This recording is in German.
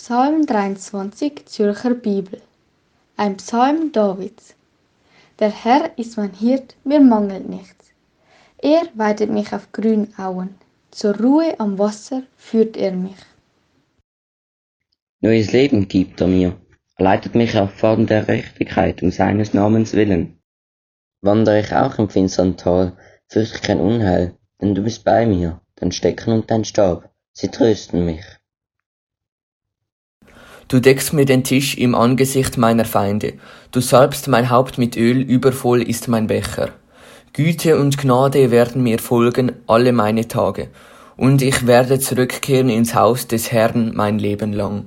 Psalm 23 Zürcher Bibel Ein Psalm Davids Der Herr ist mein Hirt, mir mangelt nichts. Er weidet mich auf grünen Auen, zur Ruhe am Wasser führt er mich. Neues Leben gibt er mir, er leitet mich auf Pfaden der Gerechtigkeit um seines Namens willen. Wandere ich auch im finstern Tal, fürchte ich kein Unheil, denn du bist bei mir, dein Stecken und dein Stab, sie trösten mich. Du deckst mir den Tisch im Angesicht meiner Feinde, du salbst mein Haupt mit Öl, übervoll ist mein Becher. Güte und Gnade werden mir folgen alle meine Tage, und ich werde zurückkehren ins Haus des Herrn mein Leben lang.